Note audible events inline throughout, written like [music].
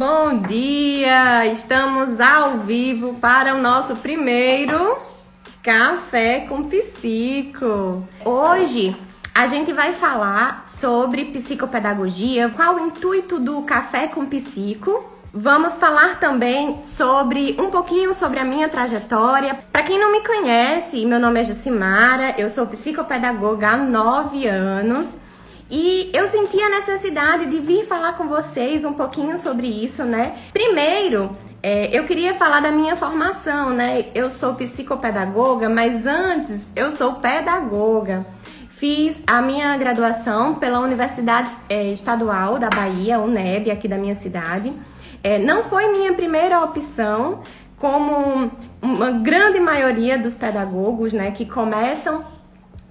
Bom dia! Estamos ao vivo para o nosso primeiro Café com Psico. Hoje a gente vai falar sobre psicopedagogia, qual o intuito do Café com Psico. Vamos falar também sobre um pouquinho sobre a minha trajetória. Para quem não me conhece, meu nome é Jucimara, eu sou psicopedagoga há nove anos. E eu senti a necessidade de vir falar com vocês um pouquinho sobre isso, né? Primeiro, é, eu queria falar da minha formação, né? Eu sou psicopedagoga, mas antes eu sou pedagoga. Fiz a minha graduação pela Universidade é, Estadual da Bahia, UNEB, aqui da minha cidade. É, não foi minha primeira opção, como uma grande maioria dos pedagogos, né, que começam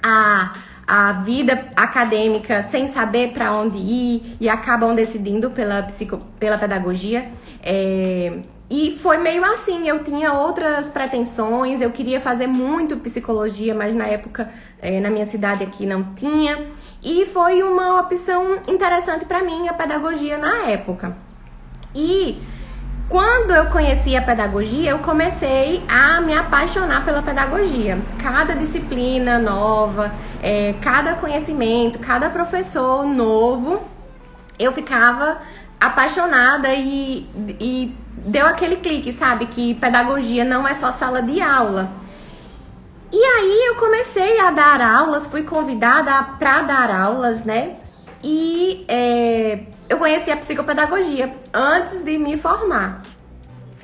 a a vida acadêmica sem saber para onde ir e acabam decidindo pela, psico, pela pedagogia. É, e foi meio assim, eu tinha outras pretensões, eu queria fazer muito psicologia, mas na época, é, na minha cidade aqui, não tinha. E foi uma opção interessante para mim, a pedagogia na época. E quando eu conheci a pedagogia, eu comecei a me apaixonar pela pedagogia. Cada disciplina nova, é, cada conhecimento, cada professor novo, eu ficava apaixonada e, e deu aquele clique, sabe? Que pedagogia não é só sala de aula. E aí eu comecei a dar aulas, fui convidada para dar aulas, né? E é, eu conheci a psicopedagogia antes de me formar.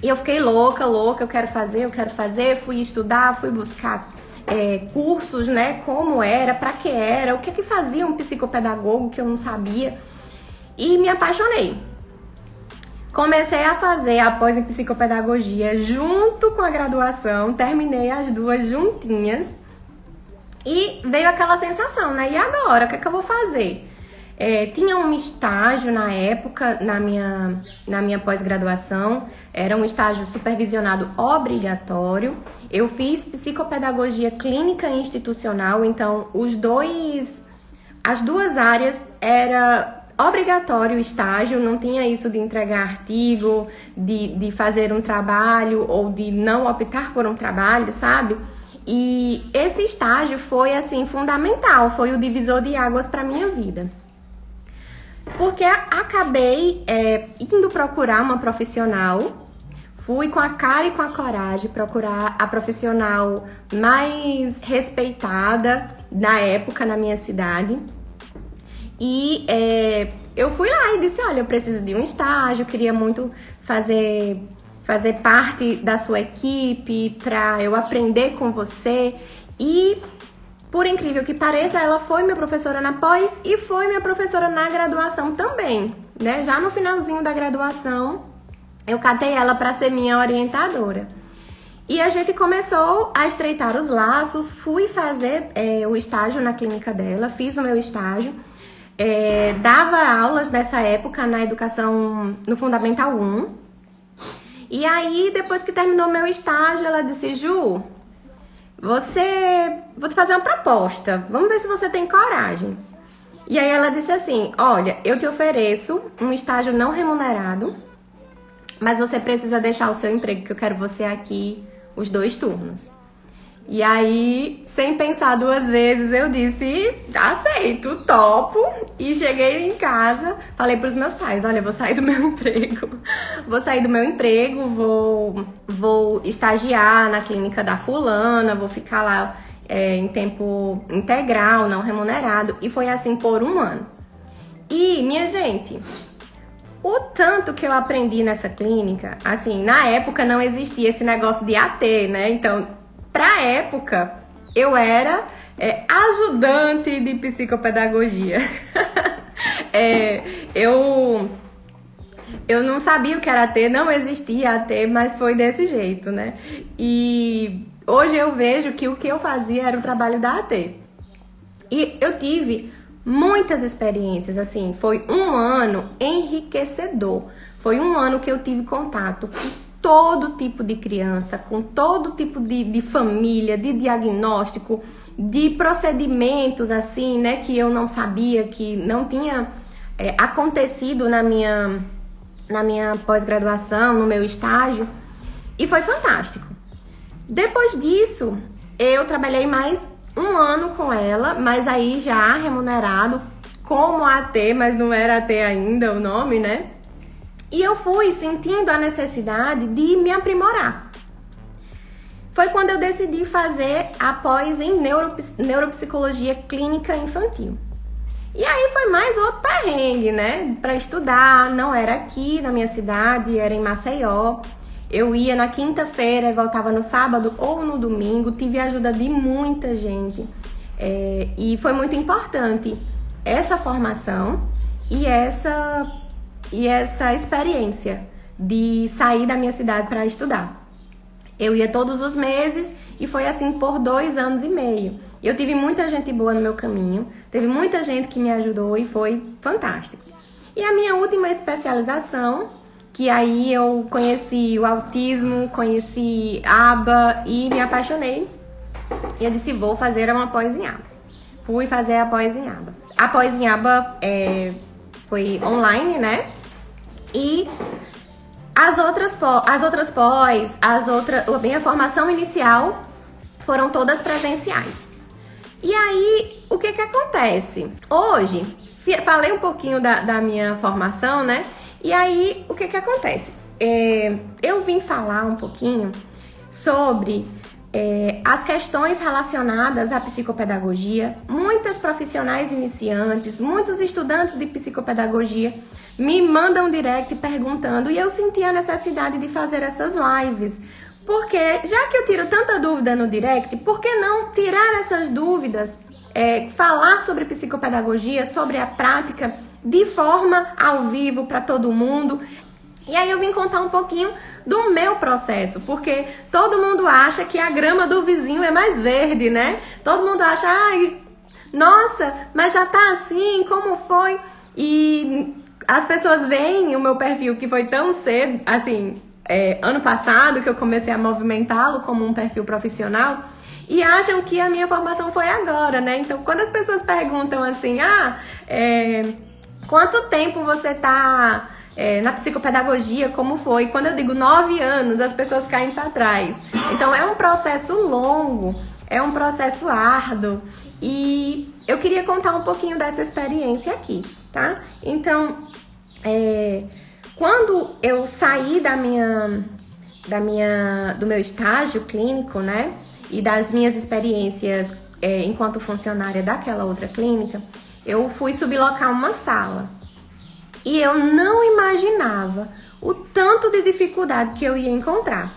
E eu fiquei louca, louca, eu quero fazer, eu quero fazer, fui estudar, fui buscar é, cursos, né? Como era, para que era, o que que fazia um psicopedagogo que eu não sabia. E me apaixonei. Comecei a fazer após em psicopedagogia junto com a graduação, terminei as duas juntinhas. E veio aquela sensação, né? E agora, o que, é que eu vou fazer? É, tinha um estágio na época, na minha, na minha pós-graduação, era um estágio supervisionado obrigatório. Eu fiz psicopedagogia clínica e institucional, então os dois, as duas áreas era obrigatório o estágio, não tinha isso de entregar artigo, de, de fazer um trabalho ou de não optar por um trabalho, sabe? E esse estágio foi assim fundamental, foi o divisor de águas para minha vida. Porque acabei é, indo procurar uma profissional, fui com a cara e com a coragem procurar a profissional mais respeitada na época na minha cidade. E é, eu fui lá e disse: Olha, eu preciso de um estágio, queria muito fazer fazer parte da sua equipe para eu aprender com você. E por incrível que pareça, ela foi minha professora na pós e foi minha professora na graduação também, né? Já no finalzinho da graduação, eu catei ela para ser minha orientadora. E a gente começou a estreitar os laços, fui fazer é, o estágio na clínica dela, fiz o meu estágio, é, dava aulas nessa época na educação no Fundamental 1. E aí, depois que terminou meu estágio, ela disse: Ju, você. Vou te fazer uma proposta. Vamos ver se você tem coragem. E aí ela disse assim: Olha, eu te ofereço um estágio não remunerado, mas você precisa deixar o seu emprego, que eu quero você aqui os dois turnos. E aí, sem pensar duas vezes, eu disse: aceito, topo. E cheguei em casa, falei para os meus pais: olha, vou sair do meu [laughs] emprego, vou sair do meu emprego, vou, vou estagiar na clínica da fulana, vou ficar lá é, em tempo integral, não remunerado. E foi assim por um ano. E, minha gente, o tanto que eu aprendi nessa clínica, assim, na época não existia esse negócio de AT, né? Então, pra época, eu era é, ajudante de psicopedagogia. [laughs] é, eu eu não sabia o que era AT, não existia AT, mas foi desse jeito, né? E hoje eu vejo que o que eu fazia era o trabalho da AT. E eu tive muitas experiências, assim, foi um ano enriquecedor. Foi um ano que eu tive contato com todo tipo de criança, com todo tipo de, de família, de diagnóstico, de procedimentos assim, né, que eu não sabia, que não tinha é, acontecido na minha na minha pós-graduação, no meu estágio, e foi fantástico. Depois disso, eu trabalhei mais um ano com ela, mas aí já remunerado como AT, mas não era AT ainda o nome, né? E eu fui sentindo a necessidade de me aprimorar. Foi quando eu decidi fazer a pós em neuropsicologia clínica infantil. E aí foi mais outro perrengue, né? Para estudar, não era aqui na minha cidade, era em Maceió. Eu ia na quinta-feira e voltava no sábado ou no domingo. Tive a ajuda de muita gente. É, e foi muito importante essa formação e essa, e essa experiência de sair da minha cidade para estudar. Eu ia todos os meses e foi assim por dois anos e meio. Eu tive muita gente boa no meu caminho, teve muita gente que me ajudou e foi fantástico. E a minha última especialização, que aí eu conheci o autismo, conheci ABA e me apaixonei. E eu disse, vou fazer uma pós em ABA. Fui fazer a pós em ABA. A pós em ABA é, foi online, né? E as outras, as outras pós, as outras, a minha formação inicial foram todas presenciais. E aí, o que que acontece? Hoje, falei um pouquinho da, da minha formação, né? E aí, o que que acontece? É, eu vim falar um pouquinho sobre é, as questões relacionadas à psicopedagogia. Muitas profissionais iniciantes, muitos estudantes de psicopedagogia me mandam direct perguntando e eu senti a necessidade de fazer essas lives. Porque já que eu tiro tanta dúvida no direct, por que não tirar essas dúvidas, é, falar sobre psicopedagogia, sobre a prática de forma ao vivo para todo mundo? E aí eu vim contar um pouquinho do meu processo, porque todo mundo acha que a grama do vizinho é mais verde, né? Todo mundo acha, ai, nossa, mas já tá assim, como foi? E as pessoas veem o meu perfil que foi tão cedo, assim, é, ano passado que eu comecei a movimentá-lo como um perfil profissional e acham que a minha formação foi agora, né? Então, quando as pessoas perguntam assim, ah, é, quanto tempo você tá é, na psicopedagogia, como foi? Quando eu digo nove anos, as pessoas caem para trás. Então, é um processo longo, é um processo árduo e eu queria contar um pouquinho dessa experiência aqui, tá? Então, é, quando eu saí da minha, da minha, do meu estágio clínico, né, e das minhas experiências é, enquanto funcionária daquela outra clínica, eu fui sublocar uma sala. E eu não imaginava o tanto de dificuldade que eu ia encontrar.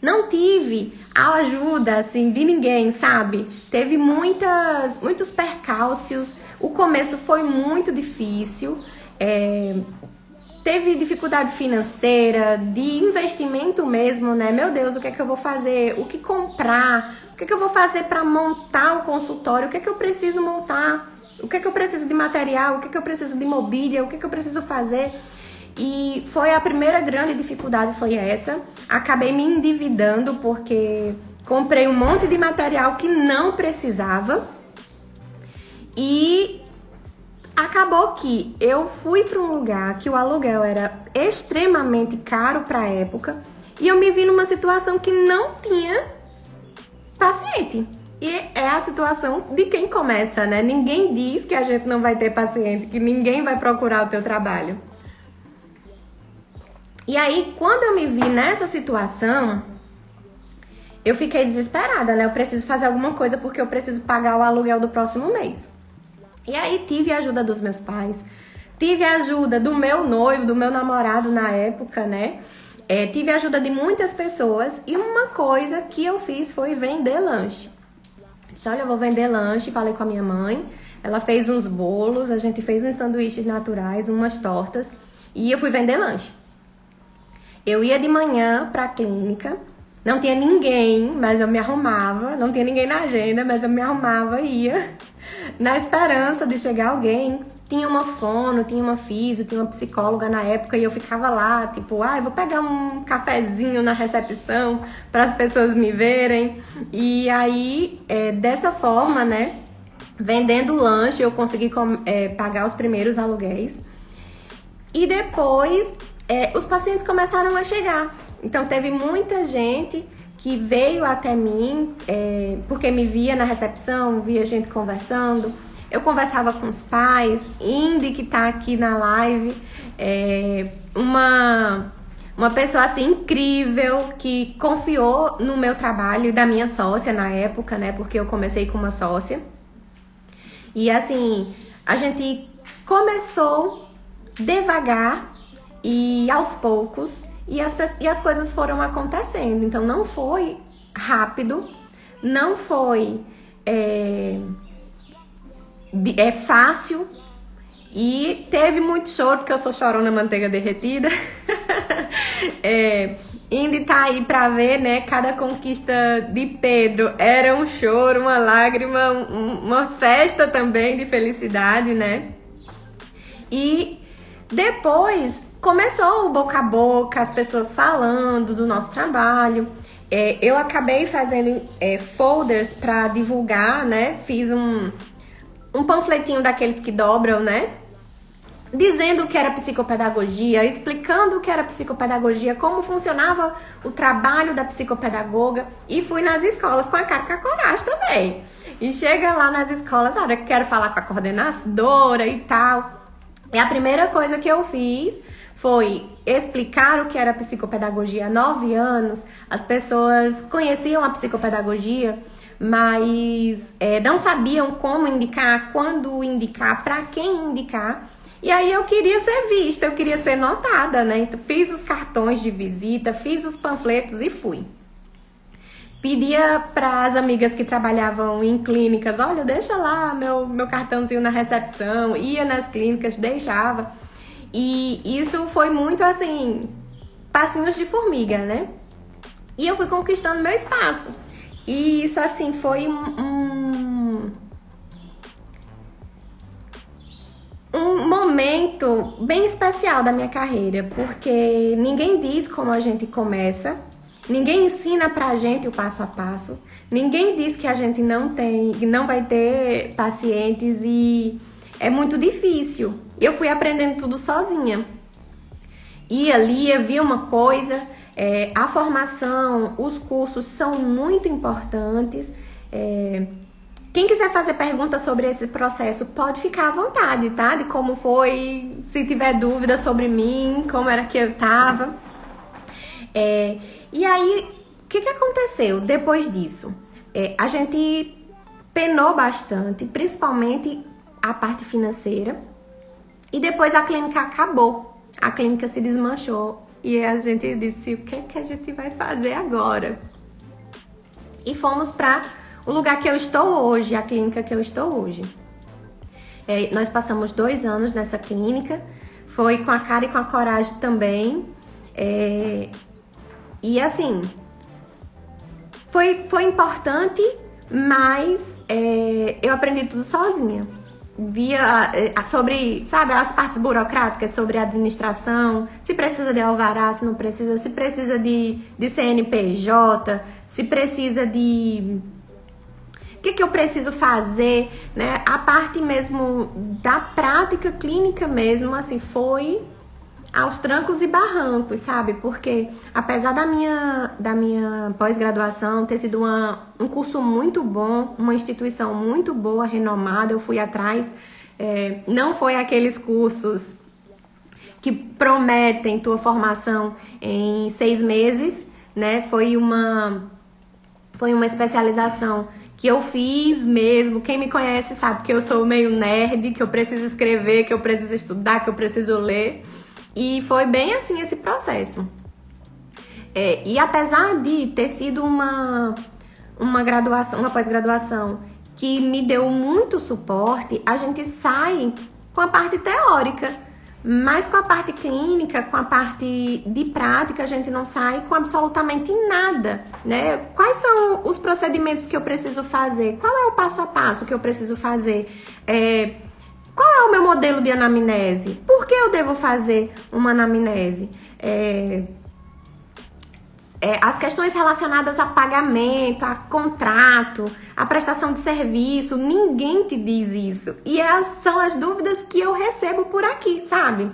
Não tive a ajuda assim de ninguém, sabe? Teve muitas, muitos percalços. O começo foi muito difícil é, teve dificuldade financeira, de investimento mesmo, né? Meu Deus, o que é que eu vou fazer? O que comprar? O que é que eu vou fazer para montar um consultório? O que é que eu preciso montar? O que é que eu preciso de material? O que é que eu preciso de mobília? O que é que eu preciso fazer? E foi a primeira grande dificuldade foi essa. Acabei me endividando porque comprei um monte de material que não precisava. E Acabou que eu fui para um lugar que o aluguel era extremamente caro para a época e eu me vi numa situação que não tinha paciente. E é a situação de quem começa, né? Ninguém diz que a gente não vai ter paciente, que ninguém vai procurar o teu trabalho. E aí, quando eu me vi nessa situação, eu fiquei desesperada, né? Eu preciso fazer alguma coisa porque eu preciso pagar o aluguel do próximo mês. E aí tive a ajuda dos meus pais, tive a ajuda do meu noivo, do meu namorado na época, né? É, tive a ajuda de muitas pessoas e uma coisa que eu fiz foi vender lanche. Disse, olha, eu vou vender lanche, falei com a minha mãe. Ela fez uns bolos, a gente fez uns sanduíches naturais, umas tortas e eu fui vender lanche. Eu ia de manhã para a clínica, não tinha ninguém, mas eu me arrumava, não tinha ninguém na agenda, mas eu me arrumava e ia na esperança de chegar alguém. Tinha uma fono, tinha uma físio, tinha uma psicóloga na época e eu ficava lá, tipo, ah, vou pegar um cafezinho na recepção para as pessoas me verem. E aí, é, dessa forma, né, vendendo lanche, eu consegui é, pagar os primeiros aluguéis. E depois é, os pacientes começaram a chegar. Então teve muita gente que veio até mim é, porque me via na recepção, via gente conversando. Eu conversava com os pais, Indy que tá aqui na live, é, uma uma pessoa assim incrível que confiou no meu trabalho e da minha sócia na época, né? Porque eu comecei com uma sócia. E assim, a gente começou devagar e aos poucos e as, e as coisas foram acontecendo. Então não foi rápido, não foi é, é fácil e teve muito choro, porque eu sou chorona manteiga derretida. [laughs] é, Indy tá aí pra ver, né? Cada conquista de Pedro era um choro, uma lágrima, um, uma festa também de felicidade, né? E depois começou o boca a boca, as pessoas falando do nosso trabalho. É, eu acabei fazendo é, folders para divulgar, né? Fiz um, um panfletinho daqueles que dobram, né? Dizendo o que era psicopedagogia, explicando o que era psicopedagogia, como funcionava o trabalho da psicopedagoga e fui nas escolas com a cara com a coragem também. E chega lá nas escolas, olha, quero falar com a coordenadora e tal. E a primeira coisa que eu fiz foi explicar o que era psicopedagogia há nove anos. As pessoas conheciam a psicopedagogia, mas é, não sabiam como indicar, quando indicar, para quem indicar. E aí eu queria ser vista, eu queria ser notada, né? Então fiz os cartões de visita, fiz os panfletos e fui. Pedia para as amigas que trabalhavam em clínicas, olha, deixa lá meu, meu cartãozinho na recepção, ia nas clínicas, deixava. E isso foi muito assim, passinhos de formiga, né? E eu fui conquistando meu espaço. E isso assim foi um, um momento bem especial da minha carreira, porque ninguém diz como a gente começa, ninguém ensina pra gente o passo a passo, ninguém diz que a gente não tem, não vai ter pacientes e é muito difícil. Eu fui aprendendo tudo sozinha. E ali eu vi uma coisa, é, a formação, os cursos são muito importantes. É, quem quiser fazer perguntas sobre esse processo, pode ficar à vontade, tá? De como foi, se tiver dúvida sobre mim, como era que eu tava. É, e aí, o que, que aconteceu depois disso? É, a gente penou bastante, principalmente a parte financeira. E depois a clínica acabou. A clínica se desmanchou. E a gente disse: o que, é que a gente vai fazer agora? E fomos para o lugar que eu estou hoje, a clínica que eu estou hoje. É, nós passamos dois anos nessa clínica. Foi com a cara e com a coragem também. É, e assim, foi, foi importante, mas é, eu aprendi tudo sozinha via eh, sobre, sabe, as partes burocráticas sobre administração, se precisa de alvará, se não precisa, se precisa de, de CNPJ, se precisa de o que, que eu preciso fazer, né? A parte mesmo da prática clínica mesmo, assim, foi aos trancos e barrancos, sabe? Porque apesar da minha, da minha pós-graduação ter sido uma, um curso muito bom, uma instituição muito boa, renomada, eu fui atrás. É, não foi aqueles cursos que prometem tua formação em seis meses, né? Foi uma, foi uma especialização que eu fiz mesmo. Quem me conhece sabe que eu sou meio nerd, que eu preciso escrever, que eu preciso estudar, que eu preciso ler. E foi bem assim esse processo. É, e apesar de ter sido uma, uma graduação, uma pós-graduação que me deu muito suporte, a gente sai com a parte teórica, mas com a parte clínica, com a parte de prática, a gente não sai com absolutamente nada, né? Quais são os procedimentos que eu preciso fazer? Qual é o passo a passo que eu preciso fazer? É, qual é o meu modelo de anamnese? Por que eu devo fazer uma anamnese? É, é, as questões relacionadas a pagamento, a contrato, a prestação de serviço, ninguém te diz isso. E as, são as dúvidas que eu recebo por aqui, sabe?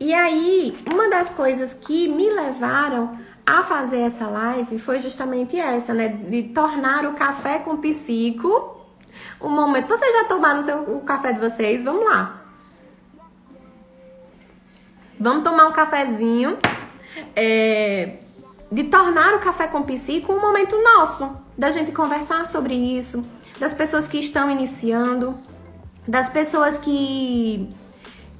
E aí, uma das coisas que me levaram a fazer essa live foi justamente essa, né? De tornar o café com psico um momento. Vocês já tomaram o, seu, o café de vocês? Vamos lá. Vamos tomar um cafezinho. É, de tornar o café com psico um momento nosso, da gente conversar sobre isso, das pessoas que estão iniciando, das pessoas que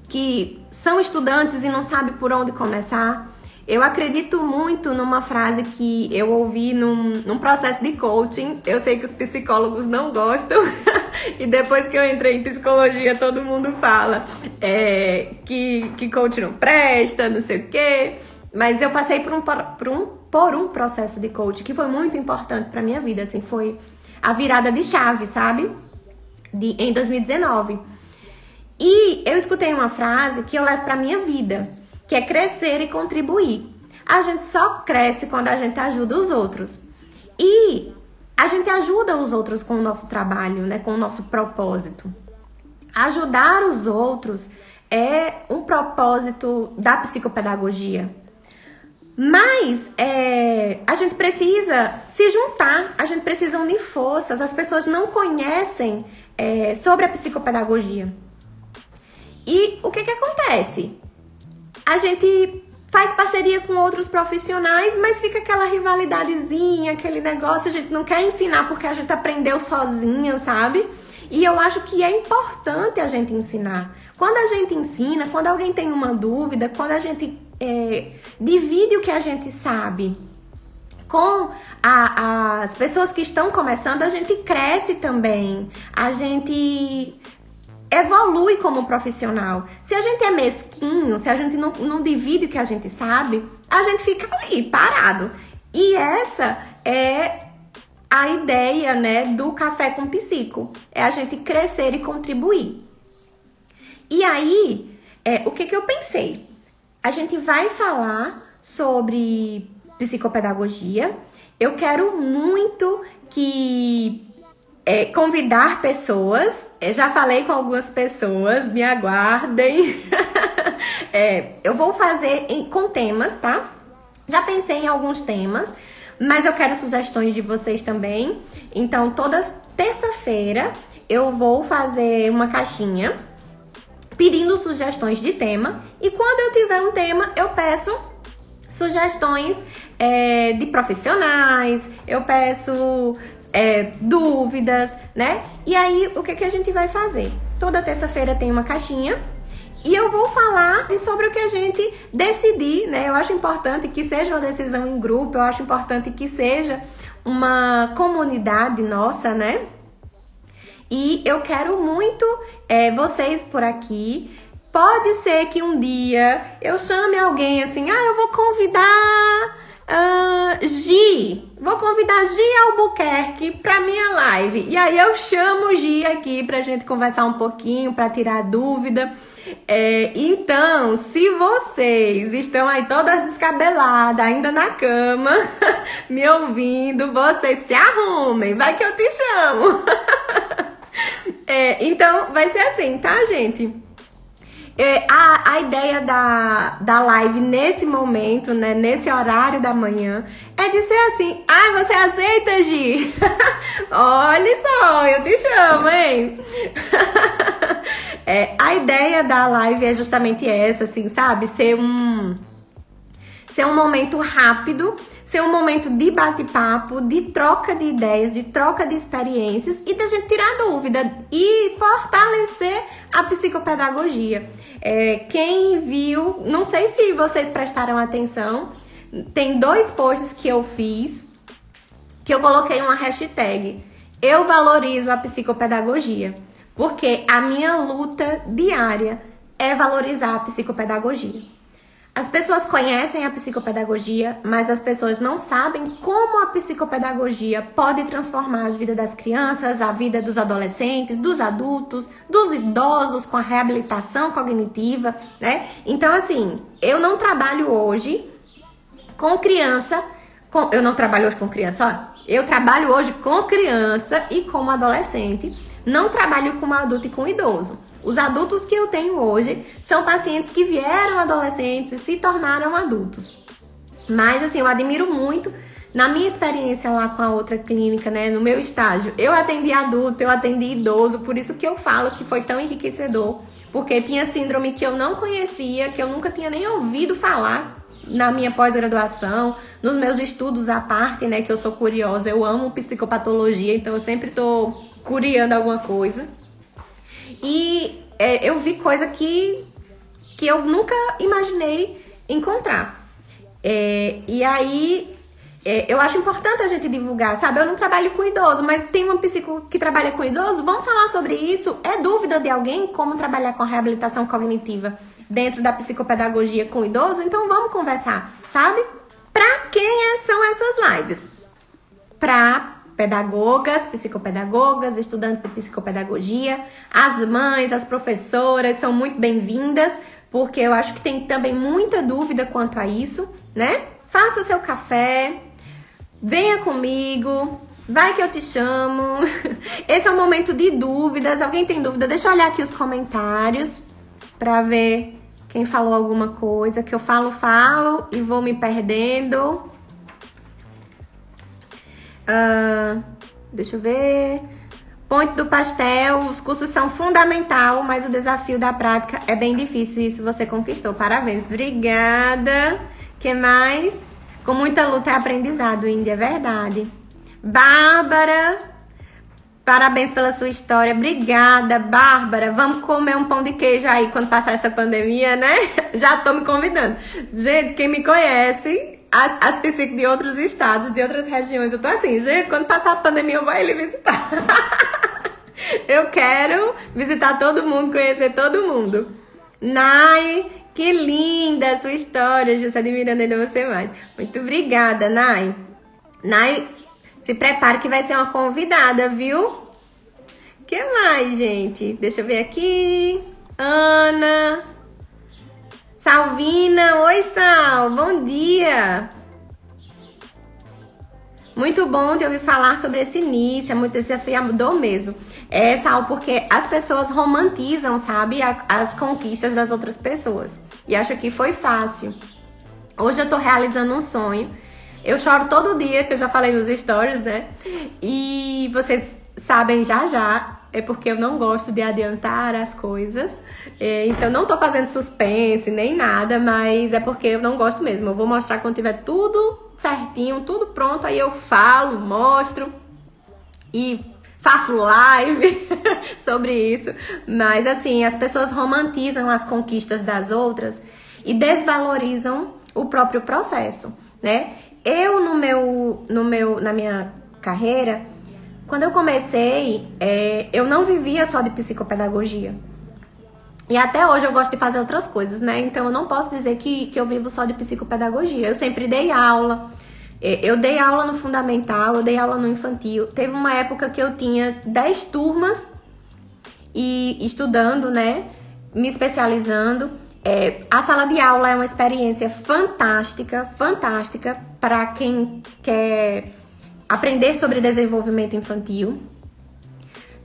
que são estudantes e não sabem por onde começar. Eu acredito muito numa frase que eu ouvi num, num processo de coaching. Eu sei que os psicólogos não gostam, [laughs] e depois que eu entrei em psicologia, todo mundo fala é, que, que coach não presta, não sei o quê. Mas eu passei por um, por um, por um processo de coach que foi muito importante para minha vida. Assim, foi a virada de chave, sabe? De, em 2019. E eu escutei uma frase que eu levo para minha vida, que é crescer e contribuir. A gente só cresce quando a gente ajuda os outros. E a gente ajuda os outros com o nosso trabalho, né, com o nosso propósito. Ajudar os outros é um propósito da psicopedagogia. Mas é, a gente precisa se juntar, a gente precisa unir forças. As pessoas não conhecem é, sobre a psicopedagogia. E o que, que acontece? A gente faz parceria com outros profissionais, mas fica aquela rivalidadezinha, aquele negócio, a gente não quer ensinar porque a gente aprendeu sozinha, sabe? E eu acho que é importante a gente ensinar. Quando a gente ensina, quando alguém tem uma dúvida, quando a gente é, divide o que a gente sabe com a, as pessoas que estão começando, a gente cresce também. A gente evolui como profissional. Se a gente é mesquinho, se a gente não, não divide o que a gente sabe, a gente fica ali, parado. E essa é a ideia, né, do café com psico. É a gente crescer e contribuir. E aí, é, o que, que eu pensei? A gente vai falar sobre psicopedagogia. Eu quero muito que é, convidar pessoas. Eu já falei com algumas pessoas, me aguardem. [laughs] é, eu vou fazer em, com temas, tá? Já pensei em alguns temas, mas eu quero sugestões de vocês também. Então, toda terça-feira eu vou fazer uma caixinha pedindo sugestões de tema. E quando eu tiver um tema, eu peço sugestões é, de profissionais, eu peço é, dúvidas, né? E aí, o que, que a gente vai fazer? Toda terça-feira tem uma caixinha e eu vou falar sobre o que a gente decidir, né? Eu acho importante que seja uma decisão em grupo, eu acho importante que seja uma comunidade nossa, né? E eu quero muito é, vocês por aqui. Pode ser que um dia eu chame alguém assim, ah, eu vou convidar uh, Gi, vou convidar Gi Albuquerque para minha live. E aí eu chamo Gi aqui pra gente conversar um pouquinho, para tirar dúvida. É, então, se vocês estão aí todas descabeladas, ainda na cama, [laughs] me ouvindo, vocês se arrumem, vai que eu te chamo. [laughs] É, então, vai ser assim, tá, gente? É, a, a ideia da, da live nesse momento, né, nesse horário da manhã, é de ser assim: ai, ah, você aceita, Gi? [laughs] Olha só, eu te chamo, hein? [laughs] é, a ideia da live é justamente essa, assim, sabe? Ser um, ser um momento rápido ser um momento de bate-papo, de troca de ideias, de troca de experiências e da gente tirar dúvida e fortalecer a psicopedagogia. É, quem viu, não sei se vocês prestaram atenção, tem dois posts que eu fiz que eu coloquei uma hashtag. Eu valorizo a psicopedagogia, porque a minha luta diária é valorizar a psicopedagogia. As pessoas conhecem a psicopedagogia, mas as pessoas não sabem como a psicopedagogia pode transformar a vida das crianças, a vida dos adolescentes, dos adultos, dos idosos com a reabilitação cognitiva, né? Então, assim, eu não trabalho hoje com criança, com, eu não trabalho hoje com criança, ó, eu trabalho hoje com criança e com adolescente, não trabalho com adulto e com idoso. Os adultos que eu tenho hoje são pacientes que vieram adolescentes e se tornaram adultos. Mas assim, eu admiro muito na minha experiência lá com a outra clínica, né, no meu estágio, eu atendi adulto, eu atendi idoso, por isso que eu falo que foi tão enriquecedor, porque tinha síndrome que eu não conhecia, que eu nunca tinha nem ouvido falar na minha pós-graduação, nos meus estudos à parte, né, que eu sou curiosa, eu amo psicopatologia, então eu sempre tô curiando alguma coisa. E é, eu vi coisa que, que eu nunca imaginei encontrar. É, e aí é, eu acho importante a gente divulgar, sabe? Eu não trabalho com idoso, mas tem uma psico que trabalha com idoso, vamos falar sobre isso. É dúvida de alguém como trabalhar com reabilitação cognitiva dentro da psicopedagogia com idoso? Então vamos conversar, sabe? Para quem é, são essas lives? Para pedagogas, psicopedagogas, estudantes de psicopedagogia, as mães, as professoras são muito bem-vindas, porque eu acho que tem também muita dúvida quanto a isso, né? Faça seu café, Venha comigo, vai que eu te chamo. [laughs] Esse é o momento de dúvidas. Alguém tem dúvida? Deixa eu olhar aqui os comentários para ver quem falou alguma coisa. Que eu falo, falo e vou me perdendo. Uh, deixa eu ver. Ponte do pastel, os cursos são fundamental, mas o desafio da prática é bem difícil. Isso você conquistou. Parabéns. Obrigada. que mais? Com muita luta é aprendizado, Índia, é verdade. Bárbara, parabéns pela sua história. Obrigada, Bárbara. Vamos comer um pão de queijo aí quando passar essa pandemia, né? [laughs] Já tô me convidando. Gente, quem me conhece, as, as psicos de outros estados, de outras regiões, eu tô assim, gente, quando passar a pandemia eu vou ele visitar. [laughs] eu quero visitar todo mundo, conhecer todo mundo. Nai, que linda a sua história, José admirando ainda você mais. Muito obrigada, Nai. Nai, se prepare que vai ser uma convidada, viu? que mais, gente? Deixa eu ver aqui. Ana. Salvina. Oi, Sal. Bom dia. Muito bom de ouvir falar sobre esse início, é muito desafiador mesmo. É, Sal, porque as pessoas romantizam, sabe, as conquistas das outras pessoas e acha que foi fácil. Hoje eu tô realizando um sonho. Eu choro todo dia, que eu já falei nos stories, né? E vocês sabem já já, é porque eu não gosto de adiantar as coisas. É, então não tô fazendo suspense nem nada, mas é porque eu não gosto mesmo. Eu vou mostrar quando tiver tudo certinho, tudo pronto, aí eu falo, mostro e faço live [laughs] sobre isso. Mas assim, as pessoas romantizam as conquistas das outras e desvalorizam o próprio processo, né? Eu no meu, no meu, na minha carreira, quando eu comecei, é, eu não vivia só de psicopedagogia. E até hoje eu gosto de fazer outras coisas, né? Então eu não posso dizer que, que eu vivo só de psicopedagogia. Eu sempre dei aula, é, eu dei aula no fundamental, eu dei aula no infantil. Teve uma época que eu tinha 10 turmas e estudando, né? Me especializando. É, a sala de aula é uma experiência fantástica, fantástica para quem quer aprender sobre desenvolvimento infantil.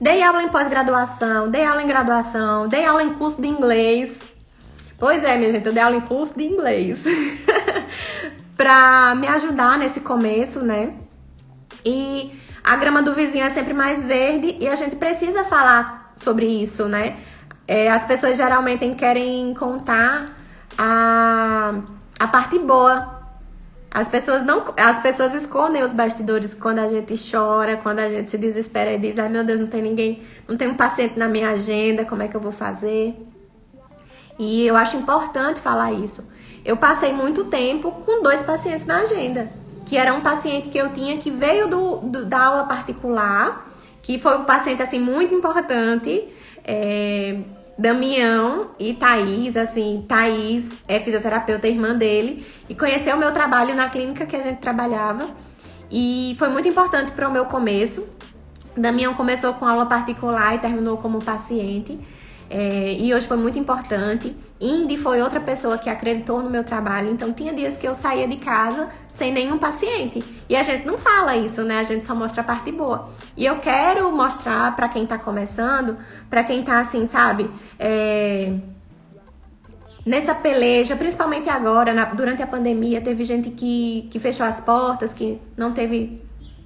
Dei aula em pós-graduação, dei aula em graduação, dei aula em curso de inglês. Pois é, minha gente, eu dei aula em curso de inglês. [laughs] pra me ajudar nesse começo, né? E a grama do vizinho é sempre mais verde e a gente precisa falar sobre isso, né? É, as pessoas geralmente querem contar a, a parte boa. As pessoas não, as pessoas escondem os bastidores quando a gente chora, quando a gente se desespera e diz: "Ai, meu Deus, não tem ninguém, não tem um paciente na minha agenda, como é que eu vou fazer?" E eu acho importante falar isso. Eu passei muito tempo com dois pacientes na agenda, que era um paciente que eu tinha que veio do, do da aula particular, que foi um paciente assim muito importante, é, Damião e Thaís, assim, Thaís é fisioterapeuta, irmã dele, e conheceu o meu trabalho na clínica que a gente trabalhava, e foi muito importante para o meu começo. Damião começou com aula particular e terminou como paciente. É, e hoje foi muito importante. Indy foi outra pessoa que acreditou no meu trabalho. Então tinha dias que eu saía de casa sem nenhum paciente. E a gente não fala isso, né? A gente só mostra a parte boa. E eu quero mostrar para quem tá começando, para quem tá assim, sabe? É... Nessa peleja, principalmente agora, na, durante a pandemia, teve gente que, que fechou as portas, que não teve,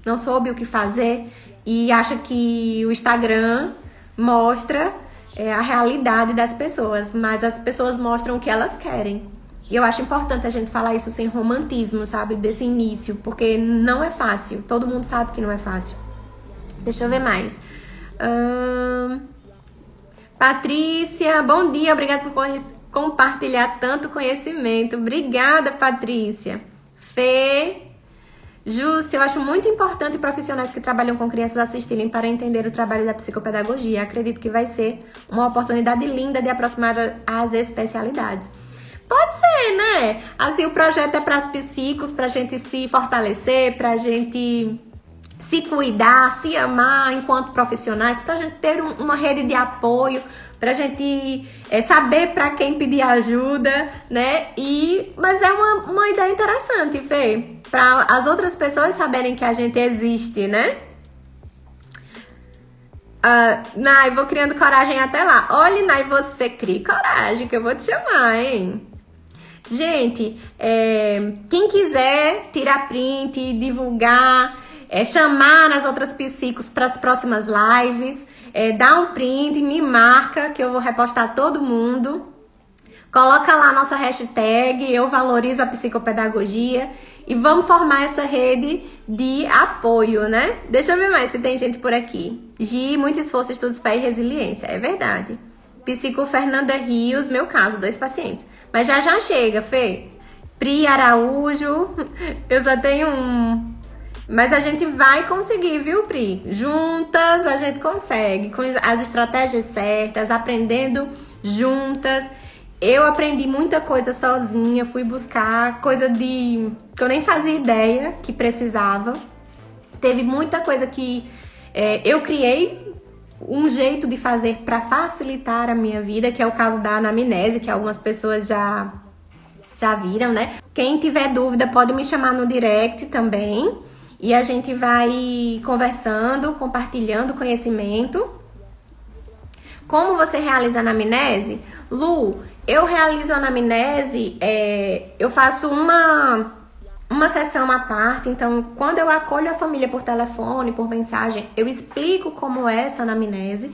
não soube o que fazer e acha que o Instagram mostra é, a realidade das pessoas, mas as pessoas mostram o que elas querem. E eu acho importante a gente falar isso sem romantismo, sabe? Desse início, porque não é fácil. Todo mundo sabe que não é fácil. Deixa eu ver mais. Hum... Patrícia, bom dia, obrigada por compartilhar tanto conhecimento. Obrigada, Patrícia. Fê, Júcia, eu acho muito importante profissionais que trabalham com crianças assistirem para entender o trabalho da psicopedagogia. Acredito que vai ser uma oportunidade linda de aproximar as especialidades. Pode ser, né? Assim, o projeto é para as psicos, para a gente se fortalecer, para a gente se cuidar, se amar enquanto profissionais, para a gente ter um, uma rede de apoio, para a gente é, saber para quem pedir ajuda, né? E mas é uma, uma ideia interessante, Fê para as outras pessoas saberem que a gente existe, né? Uh, Nai, vou criando coragem até lá. Olha, Nai, você cria coragem, que eu vou te chamar, hein? Gente, é, quem quiser tirar print, divulgar, é, chamar as outras psicos para as próximas lives, é, dá um print, me marca que eu vou repostar todo mundo. Coloca lá a nossa hashtag, eu valorizo a psicopedagogia e vamos formar essa rede de apoio, né? Deixa eu ver mais se tem gente por aqui. Gi, muito esforço, estudos, fé e resiliência. É verdade. Psico Fernanda Rios, meu caso, dois pacientes. Mas já já chega, Fê. Pri Araújo, [laughs] eu só tenho um. Mas a gente vai conseguir, viu, Pri? Juntas a gente consegue, com as estratégias certas, aprendendo juntas. Eu aprendi muita coisa sozinha, fui buscar coisa de que eu nem fazia ideia que precisava. Teve muita coisa que é, eu criei um jeito de fazer para facilitar a minha vida, que é o caso da anamnese, que algumas pessoas já já viram, né? Quem tiver dúvida pode me chamar no direct também e a gente vai conversando, compartilhando conhecimento. Como você realiza a anamnese? Lu, eu realizo a anamnese, é, eu faço uma, uma sessão à parte, então quando eu acolho a família por telefone, por mensagem, eu explico como é essa anamnese,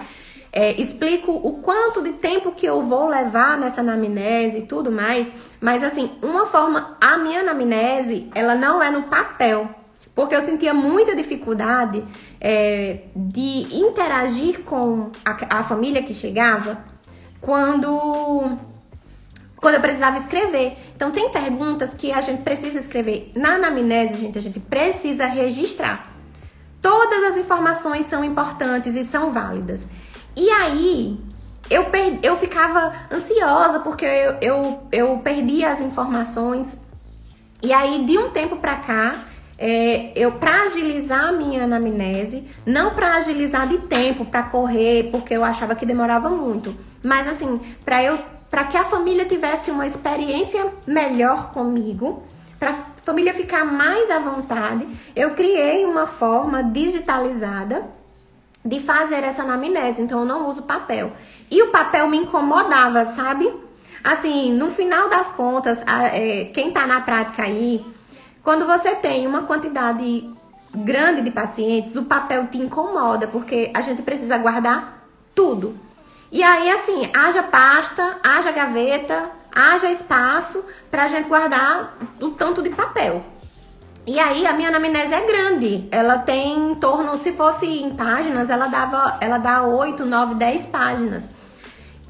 é, explico o quanto de tempo que eu vou levar nessa anamnese e tudo mais, mas assim, uma forma, a minha anamnese, ela não é no papel, porque eu sentia muita dificuldade é, de interagir com a, a família que chegava quando quando eu precisava escrever. Então tem perguntas que a gente precisa escrever. Na anamnese, gente, a gente precisa registrar. Todas as informações são importantes e são válidas. E aí, eu, per... eu ficava ansiosa porque eu, eu, eu perdi as informações. E aí, de um tempo pra cá, é, eu para agilizar a minha anamnese, não para agilizar de tempo, para correr, porque eu achava que demorava muito, mas assim, para eu para que a família tivesse uma experiência melhor comigo, para a família ficar mais à vontade, eu criei uma forma digitalizada de fazer essa anamnese, então eu não uso papel. E o papel me incomodava, sabe? Assim, no final das contas, é, quem tá na prática aí, quando você tem uma quantidade grande de pacientes, o papel te incomoda, porque a gente precisa guardar tudo. E aí, assim, haja pasta, haja gaveta, haja espaço para a gente guardar o tanto de papel. E aí a minha anamnese é grande. Ela tem em torno, se fosse em páginas, ela dava, ela dá 8, 9, 10 páginas.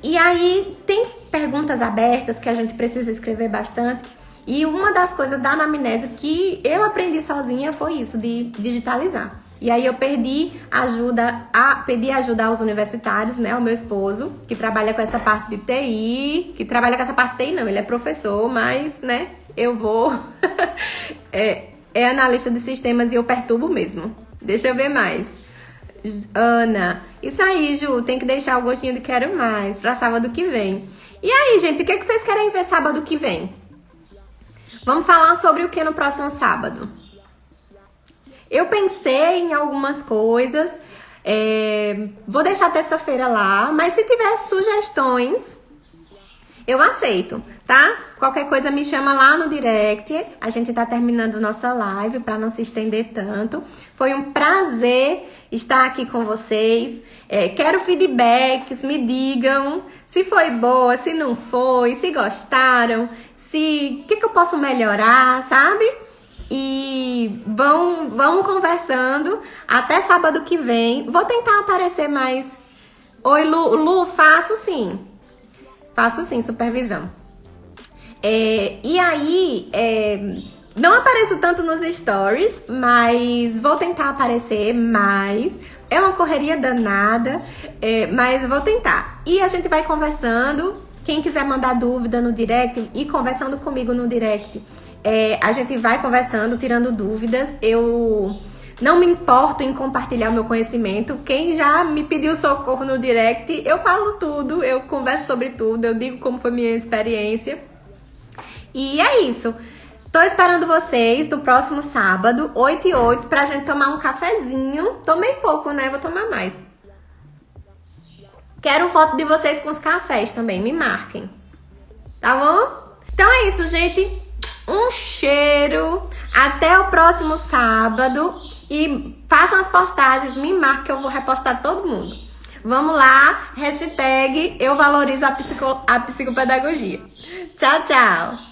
E aí tem perguntas abertas que a gente precisa escrever bastante. E uma das coisas da anamnese que eu aprendi sozinha foi isso, de digitalizar. E aí eu perdi ajuda, a, pedi ajuda aos universitários, né? Ao meu esposo, que trabalha com essa parte de TI, que trabalha com essa parte de TI, não, ele é professor, mas, né, eu vou. [laughs] é, é analista de sistemas e eu perturbo mesmo. Deixa eu ver mais. Ana, isso aí, Ju, tem que deixar o gostinho de quero mais para sábado que vem. E aí, gente, o que, é que vocês querem ver sábado que vem? Vamos falar sobre o que no próximo sábado? Eu pensei em algumas coisas. É, vou deixar terça-feira lá, mas se tiver sugestões, eu aceito, tá? Qualquer coisa me chama lá no direct. A gente tá terminando nossa live para não se estender tanto. Foi um prazer estar aqui com vocês. É, quero feedbacks, me digam se foi boa, se não foi, se gostaram, se o que, que eu posso melhorar, sabe? E vão, vão conversando até sábado que vem. Vou tentar aparecer mais. Oi, Lu, Lu faço sim. Faço sim, supervisão. É, e aí, é, não apareço tanto nos stories, mas vou tentar aparecer mais. É uma correria danada, é, mas vou tentar. E a gente vai conversando. Quem quiser mandar dúvida no direct e conversando comigo no direct é, a gente vai conversando, tirando dúvidas. Eu não me importo em compartilhar o meu conhecimento. Quem já me pediu socorro no direct, eu falo tudo, eu converso sobre tudo, eu digo como foi minha experiência. E é isso. Tô esperando vocês no próximo sábado, 8 e 8, pra gente tomar um cafezinho. Tomei pouco, né? Vou tomar mais. Quero foto de vocês com os cafés também, me marquem. Tá bom? Então é isso, gente. Um cheiro. Até o próximo sábado. E façam as postagens, me marquem que eu vou repostar todo mundo. Vamos lá, hashtag eu valorizo a, psico, a psicopedagogia. Tchau, tchau!